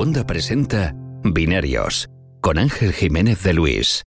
Segunda presenta Binarios con Ángel Jiménez de Luis.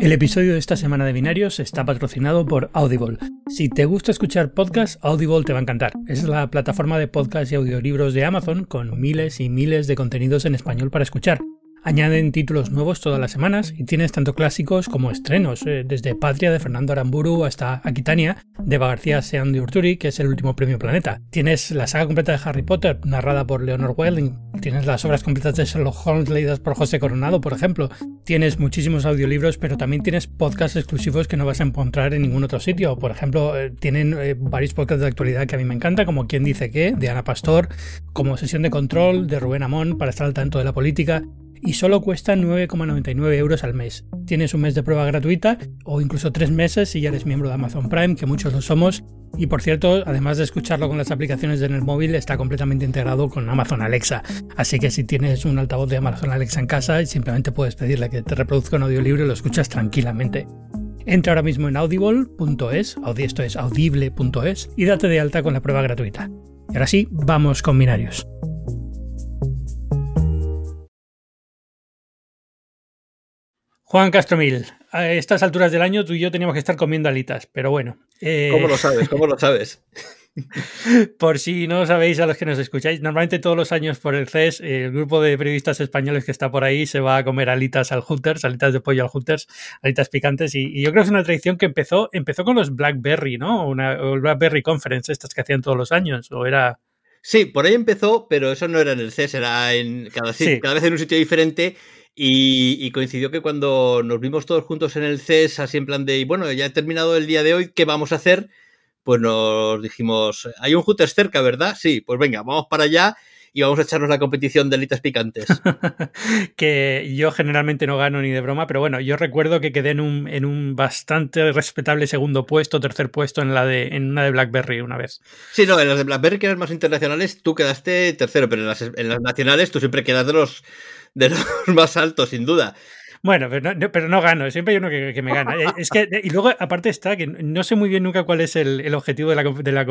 El episodio de esta semana de Binarios está patrocinado por Audible. Si te gusta escuchar podcasts, Audible te va a encantar. Es la plataforma de podcasts y audiolibros de Amazon con miles y miles de contenidos en español para escuchar. Añaden títulos nuevos todas las semanas y tienes tanto clásicos como estrenos, eh, desde Patria de Fernando Aramburu hasta Aquitania de García Sean de Urturi, que es el último premio Planeta. Tienes la saga completa de Harry Potter, narrada por Leonor Welling. Tienes las obras completas de Sherlock Holmes leídas por José Coronado, por ejemplo. Tienes muchísimos audiolibros, pero también tienes podcasts exclusivos que no vas a encontrar en ningún otro sitio. Por ejemplo, eh, tienen eh, varios podcasts de actualidad que a mí me encanta, como Quién dice qué, de Ana Pastor, como Sesión de Control, de Rubén Amón, para estar al tanto de la política y solo cuesta 9,99 euros al mes. Tienes un mes de prueba gratuita o incluso tres meses si ya eres miembro de Amazon Prime, que muchos lo somos. Y por cierto, además de escucharlo con las aplicaciones en el móvil, está completamente integrado con Amazon Alexa. Así que si tienes un altavoz de Amazon Alexa en casa, simplemente puedes pedirle que te reproduzca un audiolibro y lo escuchas tranquilamente. Entra ahora mismo en audible.es, esto es audible.es, y date de alta con la prueba gratuita. Y ahora sí, vamos con binarios. Juan Castromil, a estas alturas del año tú y yo teníamos que estar comiendo alitas, pero bueno. Eh, ¿Cómo lo sabes? ¿Cómo lo sabes? por si no sabéis a los que nos escucháis, normalmente todos los años por el CES, el grupo de periodistas españoles que está por ahí se va a comer alitas al Hooters, alitas de pollo al Hooters, alitas picantes, y, yo creo que es una tradición que empezó, empezó con los Blackberry, ¿no? Una, Blackberry Conference, estas que hacían todos los años, o era... Sí, por ahí empezó, pero eso no era en el CES, era en cada, cada vez en un sitio diferente y, coincidió que cuando nos vimos todos juntos en el CES, así en plan de, bueno, ya he terminado el día de hoy, ¿qué vamos a hacer? Pues nos dijimos, hay un Hooters cerca, ¿verdad? Sí, pues venga, vamos para allá y vamos a echarnos la competición de alitas picantes. que yo generalmente no gano ni de broma, pero bueno, yo recuerdo que quedé en un, en un bastante respetable segundo puesto, tercer puesto en la de en una de BlackBerry una vez. Sí, no, en las de BlackBerry que eran más internacionales tú quedaste tercero, pero en las, en las nacionales tú siempre quedas de los de los más altos, sin duda. Bueno, pero no, pero no, gano, siempre hay uno que, me gana. Eh, es que, y luego, aparte está que no sé muy bien nunca cuál es el, objetivo de la, de, la,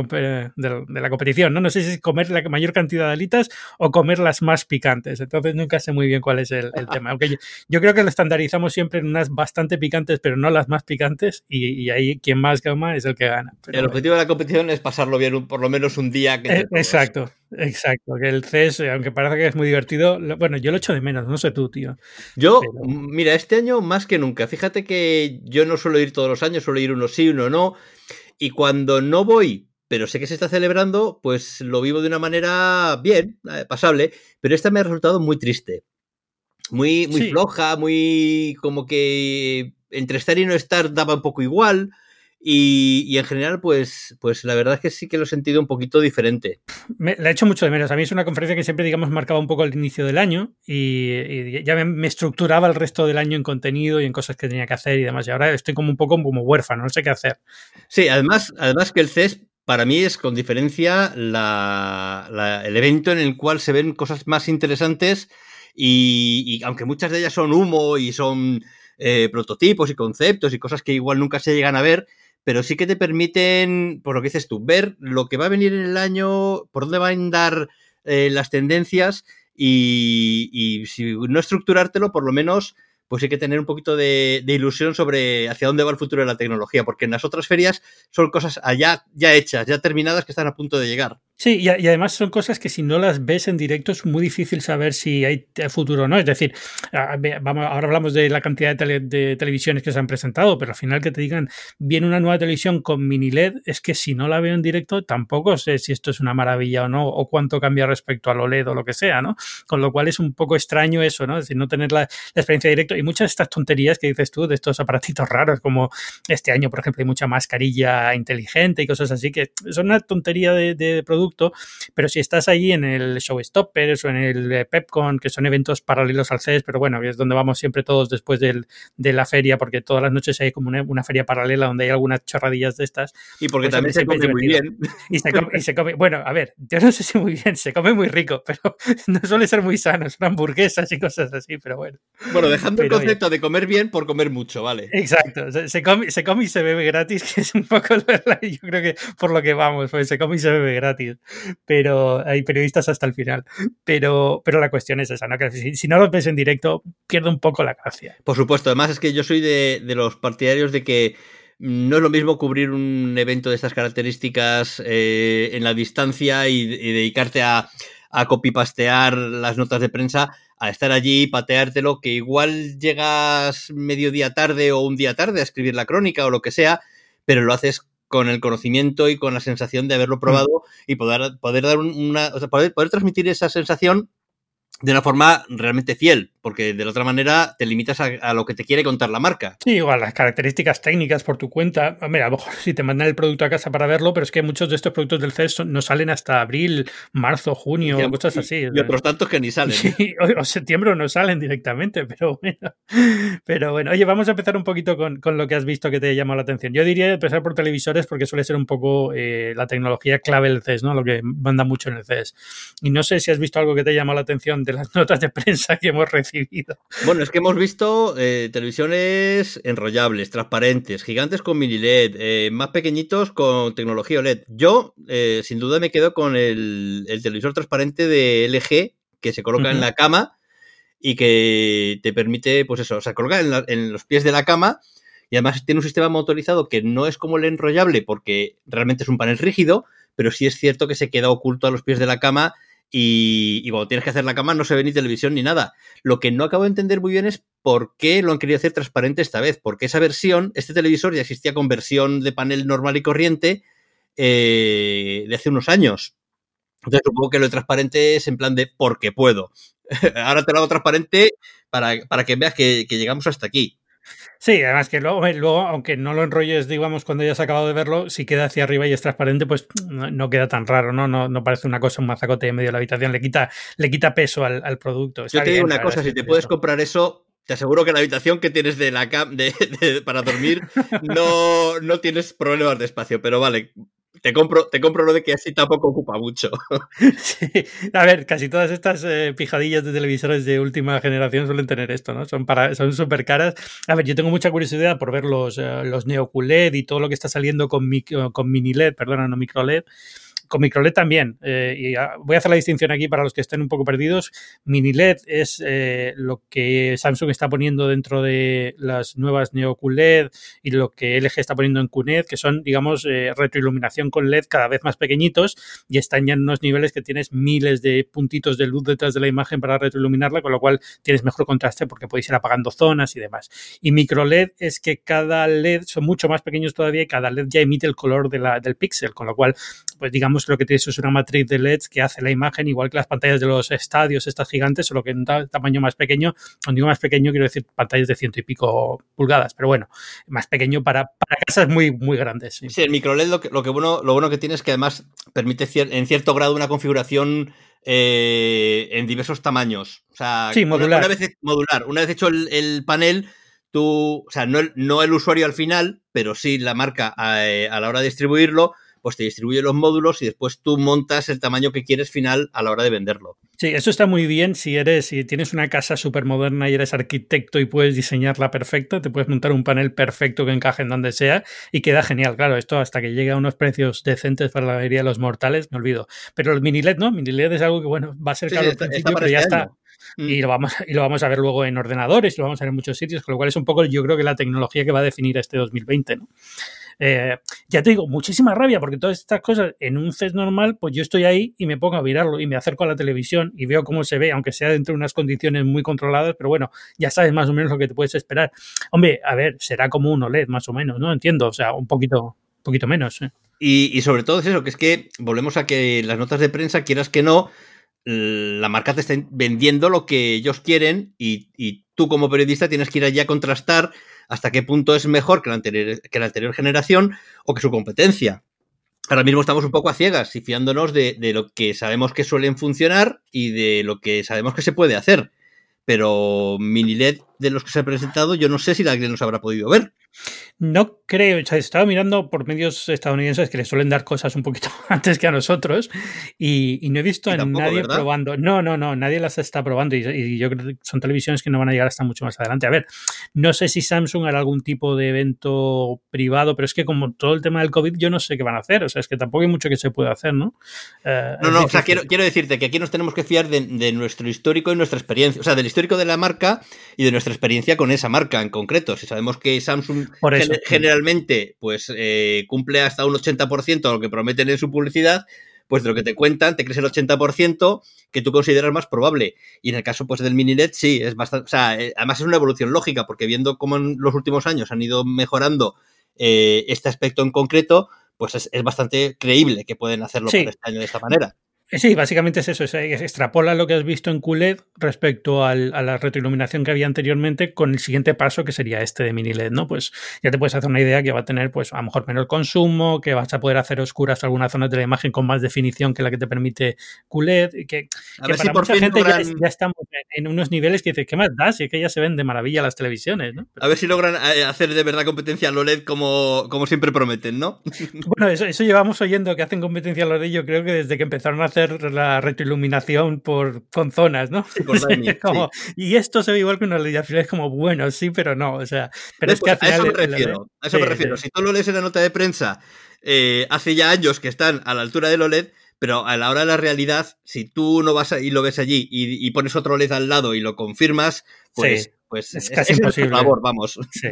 de la, competición, ¿no? No sé si es comer la mayor cantidad de alitas o comer las más picantes. Entonces nunca sé muy bien cuál es el, tema. Aunque yo, creo que lo estandarizamos siempre en unas bastante picantes, pero no las más picantes, y, ahí quien más gama es el que gana. el objetivo de la competición es pasarlo bien por lo menos un día. Que eh, exacto. Exacto, que el CES, aunque parece que es muy divertido, bueno, yo lo echo de menos, no sé tú, tío. Yo, mira, este año más que nunca, fíjate que yo no suelo ir todos los años, suelo ir uno sí, uno no, y cuando no voy, pero sé que se está celebrando, pues lo vivo de una manera bien, eh, pasable, pero esta me ha resultado muy triste. Muy, muy floja, muy como que entre estar y no estar daba un poco igual. Y, en general, pues, pues la verdad es que sí que lo he sentido un poquito diferente. Me, la he hecho mucho de menos. A mí es una conferencia que siempre, digamos, marcaba un poco el inicio del año y, ya me, estructuraba el resto del año en contenido y en cosas que tenía que hacer y demás. Y ahora estoy como un poco como huérfano, no sé qué hacer. Sí, además, además que el CES para mí es con diferencia el evento en el cual se ven cosas más interesantes y, aunque muchas de ellas son humo y son eh, prototipos y conceptos y cosas que igual nunca se llegan a ver, pero sí que te permiten, por lo que dices tú, ver lo que va a venir en el año, por dónde van a andar eh, las tendencias y, si no estructurártelo, por lo menos pues hay que tener un poquito de, ilusión sobre hacia dónde va el futuro de la tecnología, porque en las otras ferias son cosas allá ya hechas, ya terminadas que están a punto de llegar. Sí, y, además son cosas que si no las ves en directo es muy difícil saber si hay futuro o no. Es decir, vamos, ahora hablamos de la cantidad de, televisiones que se han presentado, pero al final que te digan, viene una nueva televisión con mini LED, es que si no la veo en directo tampoco sé si esto es una maravilla o no, o cuánto cambia respecto al OLED o lo que sea, ¿no? Con lo cual es un poco extraño eso, ¿no? Es decir, no tener la, experiencia de directo y muchas de estas tonterías que dices tú, de estos aparatitos raros, como este año, por ejemplo, hay mucha mascarilla inteligente y cosas así, que son una tontería de, producto, pero si estás ahí en el Showstoppers o en el eh, Pepcon, que son eventos paralelos al CES, pero bueno, es donde vamos siempre todos después del, de la feria, porque todas las noches hay como una, feria paralela donde hay algunas chorradillas de estas. Y porque pues también se come muy bien. Y se, come, bueno, a ver, yo no sé si muy bien, se come muy rico, pero no suele ser muy sano, son hamburguesas y cosas así, pero bueno. Bueno, dejando el concepto de comer bien por comer mucho, ¿vale? Exacto, se, come, se come y se bebe gratis, que es un poco, yo creo que por lo que vamos, pues se come y se bebe gratis. Pero hay periodistas hasta el final. Pero, pero la cuestión es esa, ¿no? Que si, no lo ves en directo, pierde un poco la gracia. Por supuesto, además es que yo soy de, los partidarios de que no es lo mismo cubrir un evento de estas características eh, en la distancia y, dedicarte a, a las notas de prensa a estar allí, pateártelo, que igual llegas medio día tarde o un día tarde a escribir la crónica o lo que sea, pero lo haces con el conocimiento y con la sensación de haberlo mm. probado y poder, poder dar una, poder, poder transmitir esa sensación de una forma realmente fiel, porque de la otra manera te limitas a, lo que te quiere contar la marca. Sí, igual las características técnicas por tu cuenta. Mira, a lo mejor si te mandan el producto a casa para verlo, pero es que muchos de estos productos del CES no salen hasta abril, marzo, junio, y, cosas así. Y, otros tantos que ni salen. Sí, o, septiembre no salen directamente, pero bueno. Pero bueno, oye, vamos a empezar un poquito con, lo que has visto que te llamado la atención. Yo diría empezar por televisores porque suele ser un poco eh, la tecnología clave del CES, ¿no? Lo que manda mucho en el CES. Y no sé si has visto algo que te llamado la atención de las notas de prensa que hemos recibido. Bueno, es que hemos visto eh, televisiones enrollables, transparentes, gigantes con mini LED, eh, más pequeñitos con tecnología OLED. Yo, eh, sin duda, me quedo con el, televisor transparente de LG que se coloca en la cama y que te permite, pues eso, o sea, coloca en, en los pies de la cama y además tiene un sistema motorizado que no es como el enrollable porque realmente es un panel rígido, pero sí es cierto que se queda oculto a los pies de la cama y, cuando tienes que hacer la cama no se ve ni televisión ni nada. Lo que no acabo de entender muy bien es por qué lo han querido hacer transparente esta vez, porque esa versión, este televisor ya existía con versión de panel normal y corriente eh, de hace unos años. Entonces supongo que lo transparente es en plan de porque puedo. Ahora te lo hago transparente para, que veas que llegamos hasta aquí. Sí, además que luego, luego, aunque no lo enrolles, digamos, cuando ya has acabado de verlo, si queda hacia arriba y es transparente, pues no, queda tan raro, ¿no? ¿no? No parece una cosa, un mazacote en medio de la habitación, le quita, le quita peso al, producto. Yo te digo una cosa, si te puedes comprar eso, te aseguro que la habitación que tienes de la de, para dormir no, no tienes problemas de espacio, pero vale, te compro, te compro lo de que así tampoco ocupa mucho. Sí. A ver, casi todas estas eh, pijadillas de televisores de última generación suelen tener esto, ¿no? Son para, son súper caras. A ver, yo tengo mucha curiosidad por ver los, uh, los Neo QLED y todo lo que está saliendo con, con mini LED, perdona, no micro LED con microLED también. Eh, y voy a hacer la distinción aquí para los que estén un poco perdidos. Mini LED es eh, lo que Samsung está poniendo dentro de las nuevas Neo QLED y lo que LG está poniendo en QNED, que son, digamos, eh, retroiluminación con LED cada vez más pequeñitos y están ya en unos niveles que tienes miles de puntitos de luz detrás de la imagen para retroiluminarla, con lo cual tienes mejor contraste porque podéis ir apagando zonas y demás. Y micro LED es que cada LED son mucho más pequeños todavía y cada LED ya emite el color del píxel, con lo cual, pues digamos, creo que tienes es una matriz de LEDs que hace la imagen igual que las pantallas de los estadios, estas gigantes, solo que en tamaño más pequeño. Cuando digo más pequeño, quiero decir pantallas de ciento y pico pulgadas, pero bueno, más pequeño para, para casas muy, muy grandes. Sí, el micro LED lo que, lo que, bueno, lo bueno que tiene es que además permite en cierto grado una configuración eh, en diversos tamaños. O sea, modular. Una, vez, modular. Una vez hecho el, panel, tú, o sea, no el, no el, usuario al final, pero sí la marca eh, a la hora de distribuirlo, pues te distribuye los módulos y después tú montas el tamaño que quieres final a la hora de venderlo. Sí, eso está muy bien si eres, si tienes una casa súper moderna y eres arquitecto y puedes diseñarla perfecta, te puedes montar un panel perfecto que encaje en donde sea y queda genial. Claro, esto hasta que llegue a unos precios decentes para la mayoría de los mortales, me olvido. Pero el mini LED, ¿no? Mini LED es algo que, bueno, va a ser caro al principio, pero ya este está. Mm. Y lo, vamos, y lo vamos a ver luego en ordenadores, lo vamos a ver en muchos sitios, con lo cual es un poco, yo creo que la tecnología que va a definir este 2020, ¿no? Eh, ya te digo, muchísima rabia, porque todas estas cosas en un CES normal, pues yo estoy ahí y me pongo a mirarlo y me acerco a la televisión y veo cómo se ve, aunque sea dentro de unas condiciones muy controladas, pero bueno, ya sabes más o menos lo que te puedes esperar. Hombre, a ver, será como un OLED más o menos, ¿no? Entiendo, o sea, un poquito, poquito menos. ¿eh? Y, sobre todo es eso, que es que volvemos a que las notas de prensa, quieras que no, la marca te está vendiendo lo que ellos quieren y, tú como periodista tienes que ir allí a contrastar hasta qué punto es mejor que la anterior, generación o que su competencia. Ahora mismo estamos un poco a ciegas y fiándonos de, lo que sabemos que suelen funcionar y de lo que sabemos que se puede hacer. Pero mini LED de los que se han presentado, yo no sé si alguien los habrá podido ver. No creo, o sea, he estado mirando por medios estadounidenses que le suelen dar cosas un poquito antes que a nosotros y, no he visto a nadie probando. No, no, no, nadie las está probando y, yo creo que son televisiones que no van a llegar hasta mucho más adelante. A ver, no sé si Samsung hará algún tipo de evento privado, pero es que como todo el tema del COVID yo no sé qué van a hacer, o sea, es que tampoco hay mucho que se pueda hacer, ¿no? Eh, no, no, o sea, quiero, quiero, decirte que aquí nos tenemos que fiar de, nuestro histórico y nuestra experiencia, o sea, del histórico de la marca y de nuestra experiencia con esa marca en concreto. Si sabemos que Samsung generalmente pues eh, cumple hasta un 80% de lo que prometen en su publicidad, pues de lo que te cuentan, te crees el 80% que tú consideras más probable. Y en el caso pues del mini LED sí, es bastante, o sea, eh, además es una evolución lógica, porque viendo cómo en los últimos años han ido mejorando eh, este aspecto en concreto, pues es, bastante creíble que pueden hacerlo por este año de esta manera. Sí, básicamente es eso, es, extrapola lo que has visto en QLED respecto a la retroiluminación que había anteriormente con el siguiente paso que sería este de mini LED, ¿no? Pues ya te puedes hacer una idea que va a tener pues a lo mejor menor consumo, que vas a poder hacer oscuras algunas zonas de la imagen con más definición que la que te permite QLED, que, para mucha gente ya, estamos en unos niveles que dices, ¿qué más da? Si es que ya se ven de maravilla las televisiones, ¿no? A ver si logran eh, hacer de verdad competencia a OLED como, como siempre prometen, ¿no? bueno, eso, eso llevamos oyendo que hacen competencia a OLED yo creo que desde que empezaron a hacer la retroiluminación por, con zonas, ¿no? Y esto se ve igual que una al final es como, bueno, sí, pero no, o sea, pero es que al final... A eso me refiero, a eso me refiero. Si tú lo lees en la nota de prensa, eh, hace ya años que están a la altura del OLED, pero a la hora de la realidad, si tú no vas y lo ves allí y, pones otro LED al lado y lo confirmas, pues, pues es, casi imposible. Por favor, vamos. Sí.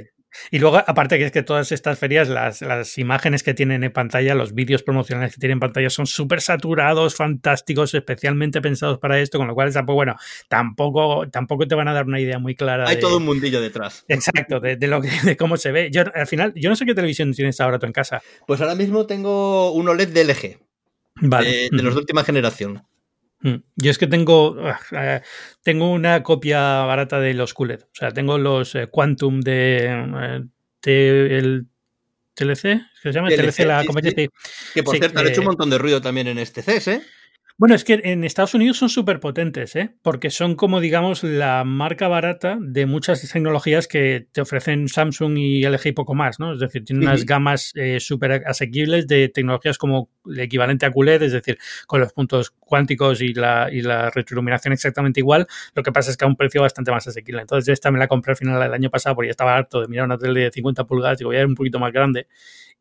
Y luego, aparte que es que todas estas ferias, las, las imágenes que tienen en pantalla, los vídeos promocionales que tienen en pantalla son súper saturados, fantásticos, especialmente pensados para esto, con lo cual tampoco, bueno, tampoco, tampoco te van a dar una idea muy clara. Hay todo un mundillo detrás. Exacto, de, lo que, de cómo se ve. Yo, al final, yo no sé qué televisión tienes ahora tú en casa. Pues ahora mismo tengo un OLED de LG. Vale. de los de última generación. Mm. Yo es que tengo, ah, eh, tengo una copia barata de los QLED. O sea, tengo los eh, Quantum de, eh, el TLC, ¿qué se llama? TLC, la compañía. Que por cierto, han hecho un montón de ruido también en este CES, ¿eh? Bueno, es que en Estados Unidos son súper potentes, ¿eh? porque son como, digamos, la marca barata de muchas tecnologías que te ofrecen Samsung y LG y poco más, ¿no? Es decir, tienen unas gamas eh, súper asequibles de tecnologías como el equivalente a QLED, es decir, con los puntos cuánticos y la, y la retroiluminación exactamente igual, lo que pasa es que a un precio bastante más asequible. Entonces, esta me la compré al final del año pasado porque ya estaba harto de mirar una tele de 50 pulgadas, digo, voy a ir un poquito más grande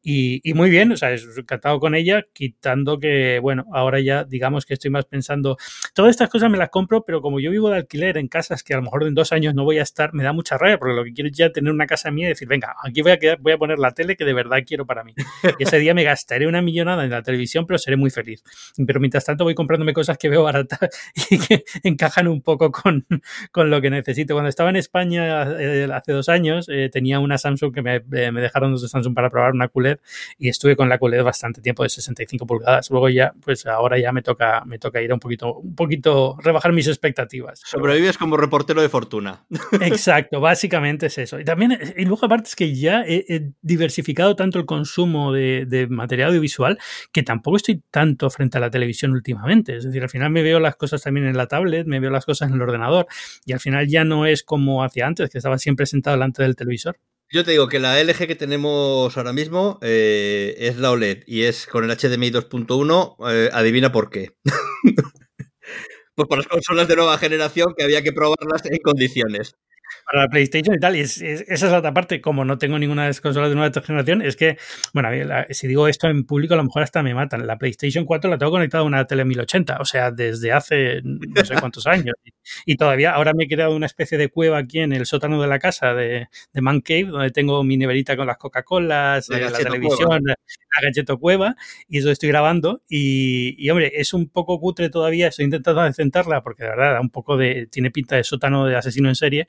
y, muy bien, o sea, encantado con ella, quitando que, bueno, ahora ya digamos que estoy más pensando, todas estas cosas me las compro, pero como yo vivo de alquiler en casas que a lo mejor en dos años no voy a estar, me da mucha rabia, porque lo que quiero es ya tener una casa mía y decir, venga, aquí voy a, quedar, voy a poner la tele que de verdad quiero para mí. Y ese día me gastaré una millonada en la televisión, pero seré muy feliz. Pero mientras tanto voy comprándome cosas que veo baratas y que encajan un poco con, con lo que necesito. Cuando estaba en España eh, hace dos años, eh, tenía una Samsung que me, me dejaron dos de Samsung para probar una culera y estuve con la QLED bastante tiempo de 65 pulgadas. Luego ya, pues ahora ya me toca, me toca ir un poquito, un poquito, rebajar mis expectativas. Sobrevives como reportero de fortuna. Exacto, básicamente es eso. Y también, y luego aparte es que ya he, diversificado tanto el consumo de, de, material audiovisual que tampoco estoy tanto frente a la televisión últimamente. Es decir, al final me veo las cosas también en la tablet, me veo las cosas en el ordenador y al final ya no es como hacía antes, que estaba siempre sentado delante del televisor. Yo te digo que la LG que tenemos ahora mismo eh, es la OLED y es con el HDMI 2.1. Eh, adivina por qué. pues por las consolas de nueva generación que había que probarlas en condiciones para la PlayStation y tal. Y esa es la otra parte. Como no tengo ninguna de las consolas de nueva generación, es que, bueno, si digo esto en público, a lo mejor hasta me matan. La PlayStation 4 la tengo conectada a una tele 1080, o sea, desde hace no sé cuántos años. Todavía, ahora me he creado una especie de cueva aquí en el sótano de la casa de, de Man Cave, donde tengo mi neverita con las Coca-Colas, la, eh, televisión, la galleto cueva, y eso estoy grabando. Y, y, hombre, es un poco cutre todavía, estoy intentando decentarla, porque de verdad da un poco de, tiene pinta de sótano de asesino en serie,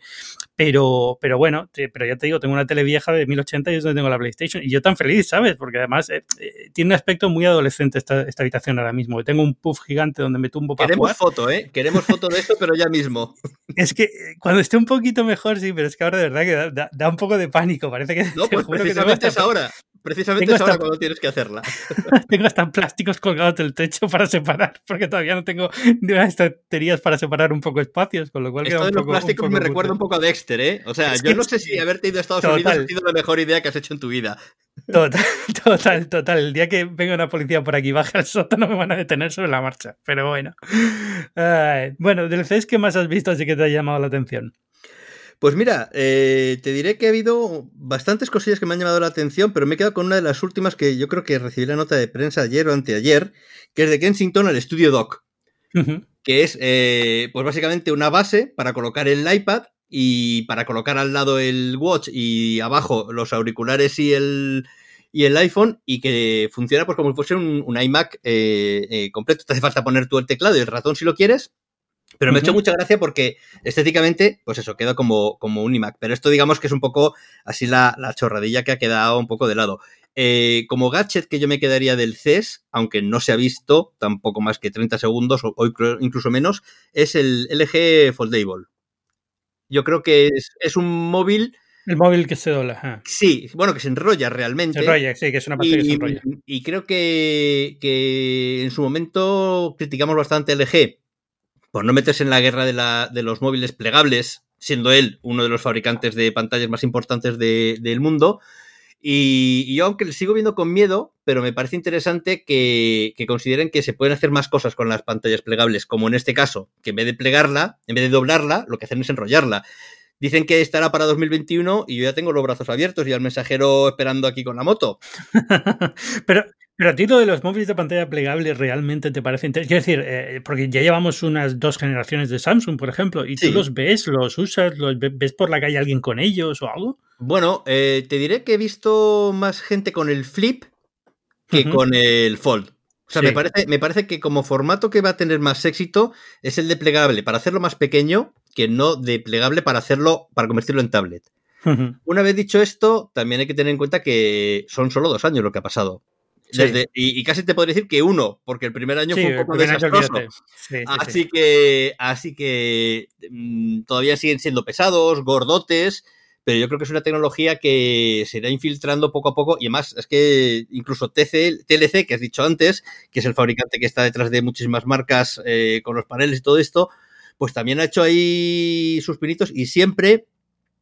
pero, pero bueno, pero ya te digo, tengo una tele vieja de 1080 y es donde tengo la PlayStation. Y yo tan feliz, ¿sabes? Porque además eh, eh, tiene un aspecto muy adolescente esta, esta habitación ahora mismo. Tengo un puff gigante donde me tumbo para Queremos foto, ¿eh? Queremos foto de esto, pero ya ya mismo. Es que eh, cuando esté un poquito mejor, sí, pero es que ahora de verdad que da, un poco de pánico. Parece que. No, pues precisamente es ahora. Precisamente es ahora cuando tienes que hacerla. tengo hasta plásticos colgados del techo para separar, porque todavía no tengo ni unas estanterías para separar un poco espacios, con lo cual Esto de los plásticos me recuerda un poco a Dexter, ¿eh? O sea, yo no sé si haberte ido a Estados Unidos ha sido la mejor idea que has hecho en tu vida. Total, total, total. El día que venga una policía por aquí baja el sótano me van a detener sobre la marcha. Pero bueno. bueno, del CES, ¿qué más has visto así que te ha llamado la atención? Pues mira, eh, te diré que ha habido bastantes cosillas que me han llamado la atención, pero me he quedado con una de las últimas que yo creo que recibí la nota de prensa ayer o anteayer, que es de Kensington al estudio Doc, que es eh, pues básicamente una base para colocar el iPad y para colocar al lado el Watch y abajo los auriculares y el, y el iPhone y que funciona pues como si fuese un, iMac eh, completo. Te hace falta poner tú el teclado y el ratón si lo quieres pero me ha hecho mucha gracia porque estéticamente, pues eso, queda como, como un iMac. Pero esto digamos que es un poco así la, chorradilla que ha quedado un poco de lado. Eh, como gadget que yo me quedaría del CES, aunque no se ha visto tampoco más que 30 segundos o, incluso menos, es el LG Foldable. Yo creo que es, un móvil... El móvil que se dobla. Sí, bueno, que se enrolla realmente. Se enrolla, sí, que es una parte que se enrolla. Y creo que, que en su momento criticamos bastante LG por no meterse en la guerra de, los móviles plegables, siendo él uno de los fabricantes de pantallas más importantes del mundo. Y, yo, aunque le sigo viendo con miedo, pero me parece interesante que, consideren que se pueden hacer más cosas con las pantallas plegables, como en este caso, que en vez de plegarla, en vez de doblarla, lo que hacen es enrollarla. Dicen que estará para 2021 y yo ya tengo los brazos abiertos y al mensajero esperando aquí con la moto. pero pero a ti lo de los móviles de pantalla plegable realmente te parece interesante. Quiero decir, eh, porque ya llevamos unas dos generaciones de Samsung, por ejemplo, y tú los ves, los usas, los ves por la calle alguien con ellos o algo. Bueno, eh, te diré que he visto más gente con el Flip que con el Fold. O sea, me, parece, me parece que como formato que va a tener más éxito es el de plegable para hacerlo más pequeño que no de plegable para hacerlo, para convertirlo en tablet. Una vez dicho esto, también hay que tener en cuenta que son solo dos años lo que ha pasado y, casi te podría decir que uno, porque el primer año fue un poco desastroso. así, Que, así que mm, todavía siguen siendo pesados, gordotes, pero yo creo que es una tecnología que se irá infiltrando poco a poco y además es que incluso TC, TLC, que has dicho antes, que es el fabricante que está detrás de muchísimas marcas eh, con los paneles y todo esto, pues también ha hecho ahí sus pinitos y siempre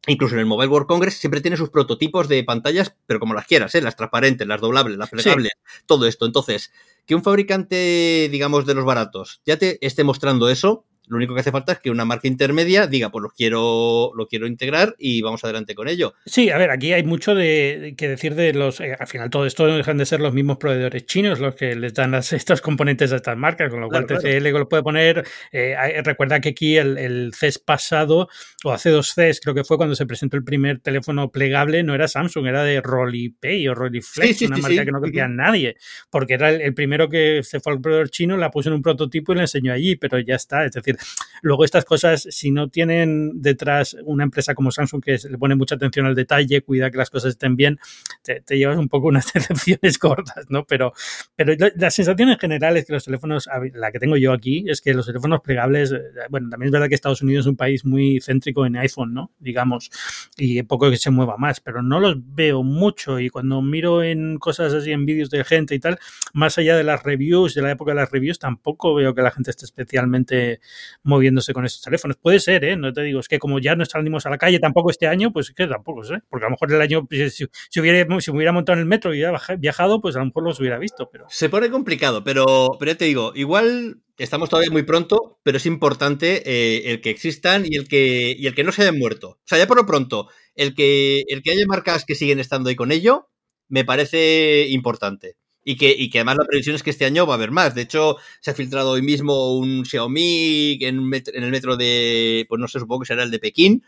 Incluso en el Mobile World Congress siempre tiene sus prototipos de pantallas, pero como las quieras, ¿eh? las transparentes, las doblables, las plegables, todo esto. Entonces, que un fabricante, digamos, de los baratos ya te esté mostrando eso, lo único que hace falta es que una marca intermedia diga, pues lo quiero, lo quiero integrar y vamos adelante con ello. Sí, a ver, aquí hay mucho de, que decir de los. Eh, al final, todo esto no dejan de ser los mismos proveedores chinos los que les dan estos componentes a estas marcas, con lo cual TCL lo puede poner. Eh, recuerda que aquí el, CES pasado, o hace dos CES, creo que fue cuando se presentó el primer teléfono plegable, no era Samsung, era de Rolipay o Roliflex, una marca que no quería nadie, porque era el, primero que se fue al proveedor chino, la puso en un prototipo y la enseñó allí, pero ya está. Es decir, luego estas cosas, si no tienen detrás una empresa como Samsung que le pone mucha atención al detalle, cuida que las cosas estén bien, te, llevas un poco unas decepciones cortas, ¿no? Pero, pero la, sensación general es que los teléfonos, la que tengo yo aquí, es que los teléfonos plegables, eh, bueno, también es verdad que Estados Unidos es un país muy céntrico en iPhone, ¿no? Digamos, y poco que se mueva más, pero no los veo mucho y cuando miro en cosas así, en vídeos de gente y tal, más allá de las reviews, de la época de las reviews, tampoco veo que la gente esté especialmente moviéndose con estos teléfonos. Puede ser, ¿eh? No te digo, es que como ya no salimos a la calle tampoco este año, pues que tampoco sé, porque a lo mejor el año, si, hubiera, si hubiera montado en el metro y hubiera viajado, pues a lo mejor los hubiera visto. Pero... Se pone complicado, pero, pero ya te digo, igual estamos todavía muy pronto, pero es importante eh, el que existan y el que, y el que no se hayan muerto. O sea, ya por lo pronto, el que, el que haya marcas que siguen estando ahí con ello, me parece importante. Y que, y que además la previsión es que este año va a haber más. De hecho, se ha filtrado hoy mismo un Xiaomi en, en el metro de, pues no sé, supongo que será el de Pekín,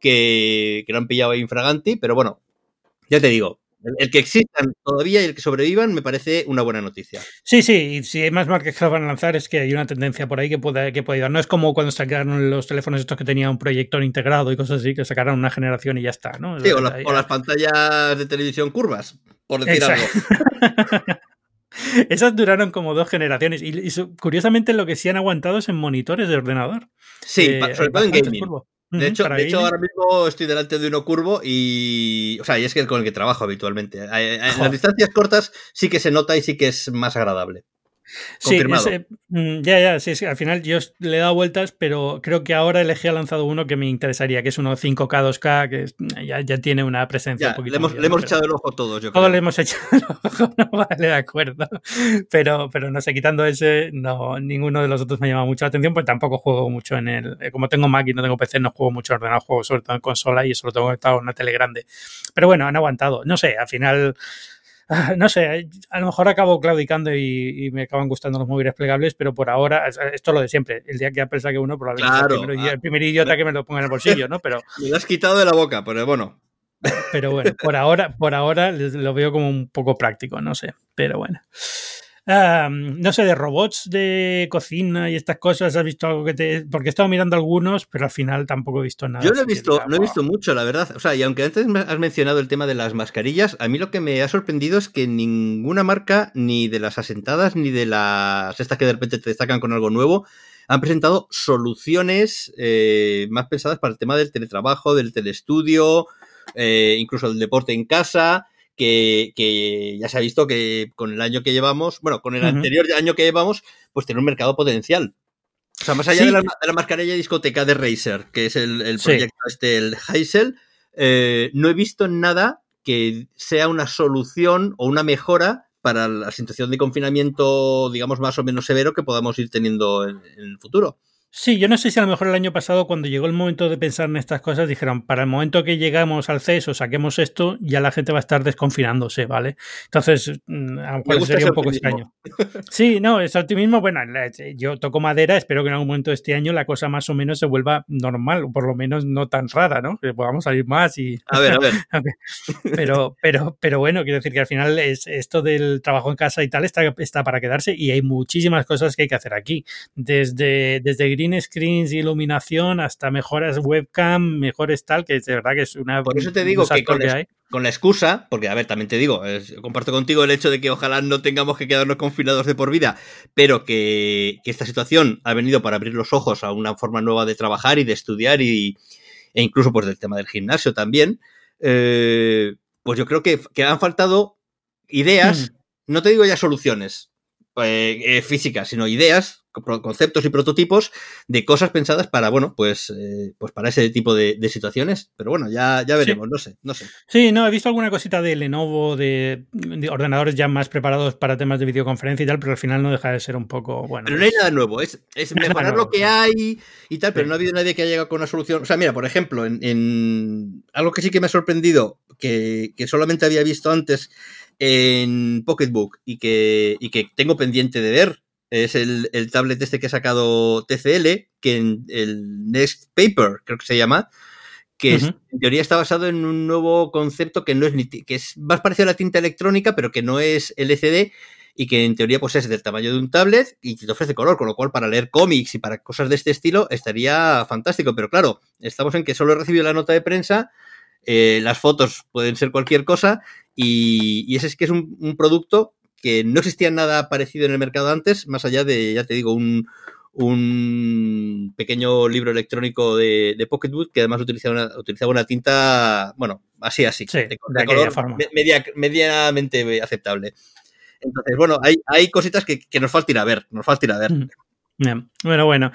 que, que lo han pillado ahí infraganti, pero bueno, ya te digo, el, que existan todavía y el que sobrevivan me parece una buena noticia. Sí, sí, y si hay más marcas que lo van a lanzar es que hay una tendencia por ahí que puede, que puede ayudar. No es como cuando sacaron los teléfonos estos que tenían un proyector integrado y cosas así, que sacaron una generación y ya está, ¿no? Sí, o, las pantallas de televisión curvas, por decir algo. Esas duraron como dos generaciones. Y, curiosamente lo que sí han aguantado es en monitores de ordenador. Sí, eh, sobre todo en gaming. De hecho, ahora mismo estoy delante de uno curvo y. O sea, y es que con el que trabajo habitualmente. En las distancias cortas sí que se nota y sí que es más agradable. Sí, mm, ya, ya, sí, sí, al final yo le he dado vueltas, pero creo que ahora el ha lanzado uno que me interesaría, que es uno 5K, 2K, que ya, ya tiene una presencia un poquito. Le hemos, le hemos echado el ojo todos, yo creo. Todos le hemos echado el ojo, no vale, de acuerdo. Pero, pero no sé, quitando ese, no, ninguno de los otros me llama mucho la atención, pues tampoco juego mucho en el. Eh, como tengo Mac y no tengo PC, no juego mucho ordenado, juego sobre todo en consola y eso lo tengo conectado en una tele grande. Pero bueno, han aguantado. No sé, al final no sé, a lo mejor acabo claudicando y, me acaban gustando los móviles plegables, pero por ahora, esto es lo de siempre. El día que Apple saque uno, probablemente claro, el, el, primer idiota que me lo ponga en el bolsillo, ¿no? Pero, me lo has quitado de la boca, pero bueno. Pero bueno, por ahora, por ahora lo veo como un poco práctico, no sé. Pero bueno no sé, de robots de cocina y estas cosas, ¿has visto algo que te...? Porque he estado mirando algunos, pero al final tampoco he visto nada. Yo no he visto, no he visto mucho, la verdad. O sea, y aunque antes has mencionado el tema de las mascarillas, a mí lo que me ha sorprendido es que ninguna marca, ni de las asentadas, ni de las estas que de repente te destacan con algo nuevo, han presentado soluciones eh, más pensadas para el tema del teletrabajo, del telestudio, eh, incluso del deporte en casa que, ya se ha visto que con el año que llevamos, bueno, con el anterior año que llevamos, pues tiene un mercado potencial. O sea, más allá de, la, mascarilla discoteca de Razer, que es el, proyecto este, el Heisel, eh, no he visto nada que sea una solución o una mejora para la situación de confinamiento, digamos, más o menos severo que podamos ir teniendo en el futuro. Sí, yo no sé si a lo mejor el año pasado, cuando llegó el momento de pensar en estas cosas, dijeron, para el momento que llegamos al CES o saquemos esto, ya la gente va a estar desconfinándose, ¿vale? Entonces, mm, a lo mejor sería un poco extraño. Sí, no, ese optimismo, bueno, yo toco madera, espero que en algún momento de este año la cosa más o menos se vuelva normal, o por lo menos no tan rara, ¿no? Que podamos salir más y... A ver, a ver. pero, pero, pero bueno, quiero decir que al final es, esto del trabajo en casa y tal está, está para quedarse y hay muchísimas cosas que hay que hacer aquí. Desde, desde green screens, iluminación, hasta mejoras webcam, mejores tal, que de verdad que es una... Por eso te digo que con, la, con la excusa, porque a ver, también te digo, comparto contigo el hecho de que ojalá no tengamos que quedarnos confinados de por vida, pero que, esta situación ha venido para abrir los ojos a una forma nueva de trabajar y de estudiar y, e incluso pues del tema del gimnasio también, eh, pues yo creo que, que han faltado ideas, mm. no te digo ya soluciones, eh, eh, físicas, sino ideas, conceptos y prototipos de cosas pensadas para, bueno, pues, eh, pues para ese tipo de, situaciones. Pero bueno, ya, ya veremos, no sé, no sé. Sí, no, he visto alguna cosita de Lenovo, de, ordenadores ya más preparados para temas de videoconferencia y tal, pero al final no deja de ser un poco, bueno. Pero no hay nada nuevo, es, mejorar lo que hay y tal, pero no ha habido nadie que haya llegado con una solución. O sea, mira, por ejemplo, en, algo que sí que me ha sorprendido, que, que solamente había visto antes en Pocketbook y que, y que tengo pendiente de ver es el, el, tablet este que ha sacado TCL, que en el Next Paper, creo que se llama, que en teoría está basado en un nuevo concepto que no es ni, que es más parecido a la tinta electrónica, pero que no es LCD y que en teoría pues es del tamaño de un tablet y te ofrece color, con lo cual para leer cómics y para cosas de este estilo estaría fantástico, pero claro, estamos en que solo he recibido la nota de prensa, eh, las fotos pueden ser cualquier cosa y, ese es que es un, producto que no existía nada parecido en el mercado antes, más allá de, ya te digo, un, un pequeño libro electrónico de, de Pocketbook que además utilizaba una, utilizaba una tinta, bueno, así, así, de, color medianamente aceptable. Entonces, bueno, hay, hay cositas que, que, nos falta ir a ver, nos falta ir a ver. Bueno, bueno.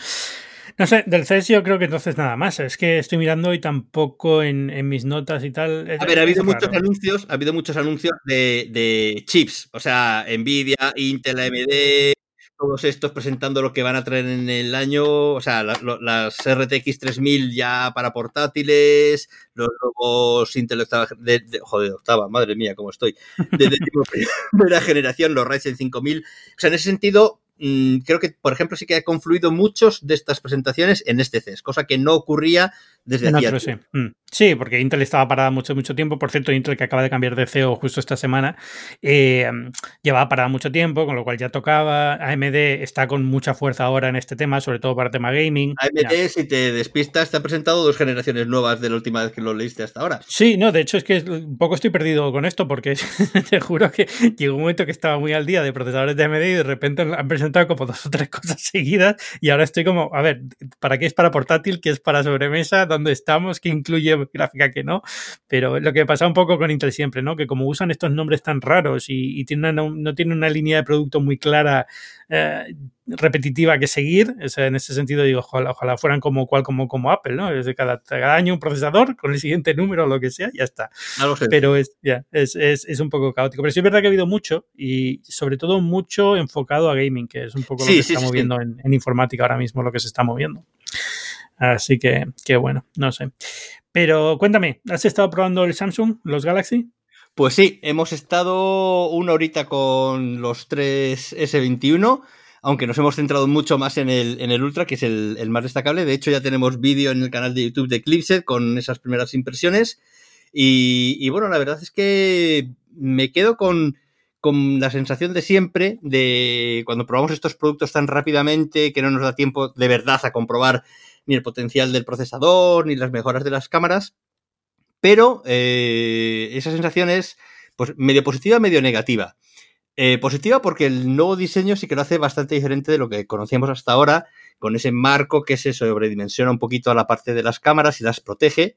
No sé, del CES yo creo que entonces nada más. Es que estoy mirando y tampoco en, mis notas y tal. A ver, ha habido muchos anuncios, ha habido muchos anuncios de, chips. O sea, Nvidia, Intel, AMD, todos estos presentando lo que van a traer en el año. O sea, las, RTX 3000 ya para portátiles, los nuevos Intel octava, de, joder, octava, madre mía, cómo estoy. De, de primera generación, los Ryzen 5000. O sea, en ese sentido, mm, creo que, por ejemplo, sí que ha confluido muchos de estas presentaciones en este CES, cosa que no ocurría desde hacía sí. Mm. Sí, porque Intel estaba parada mucho, mucho tiempo. Por cierto, Intel que acaba de cambiar de CEO justo esta semana, eh, llevaba parada mucho tiempo, con lo cual ya tocaba. AMD está con mucha fuerza ahora en este tema, sobre todo para el tema gaming. AMD, Ya. si te despistas, te ha presentado dos generaciones nuevas de la última vez que lo leíste hasta ahora. Sí, no, de hecho es que un poco estoy perdido con esto porque te juro que llegó un momento que estaba muy al día de procesadores de AMD y de repente han presentado como dos o tres cosas seguidas y ahora estoy como, a ver, ¿para qué es para portátil? ¿Qué es para sobremesa? ¿Dónde estamos? ¿Qué incluye gráfica que no? Pero lo que pasa un poco con Intel siempre, ¿no? Que como usan estos nombres tan raros y, y tienen una- no tienen una línea de producto muy clara, eh, repetitiva que seguir, o sea, en ese sentido digo, ojalá, ojalá fueran como cual como, como Apple, ¿no? Es de cada, cada año un procesador con el siguiente número o lo que sea, ya está pero es, ya, es, es, es un poco caótico. Pero sí es verdad que ha habido mucho y sobre todo mucho enfocado a gaming, que es un poco Sí, lo que sí, se está sí. moviendo en, en informática ahora mismo, lo que se está moviendo. Así que, que bueno, no sé. Pero cuéntame, ¿has estado probando el Samsung, los Galaxy? Pues sí, hemos estado una horita con los tres S21, aunque nos hemos centrado mucho más en el, en el Ultra, que es el, el más destacable. De hecho, ya tenemos vídeo en el canal de YouTube de Clipset con esas primeras impresiones. Y, y bueno, la verdad es que me quedo con, con la sensación de siempre de cuando probamos estos productos tan rápidamente que no nos da tiempo de verdad a comprobar ni el potencial del procesador ni las mejoras de las cámaras. Pero eh, esa sensación es pues, medio positiva, medio negativa. Eh, positiva porque el nuevo diseño sí que lo hace bastante diferente de lo que conocíamos hasta ahora, con ese marco que se sobredimensiona un poquito a la parte de las cámaras y las protege.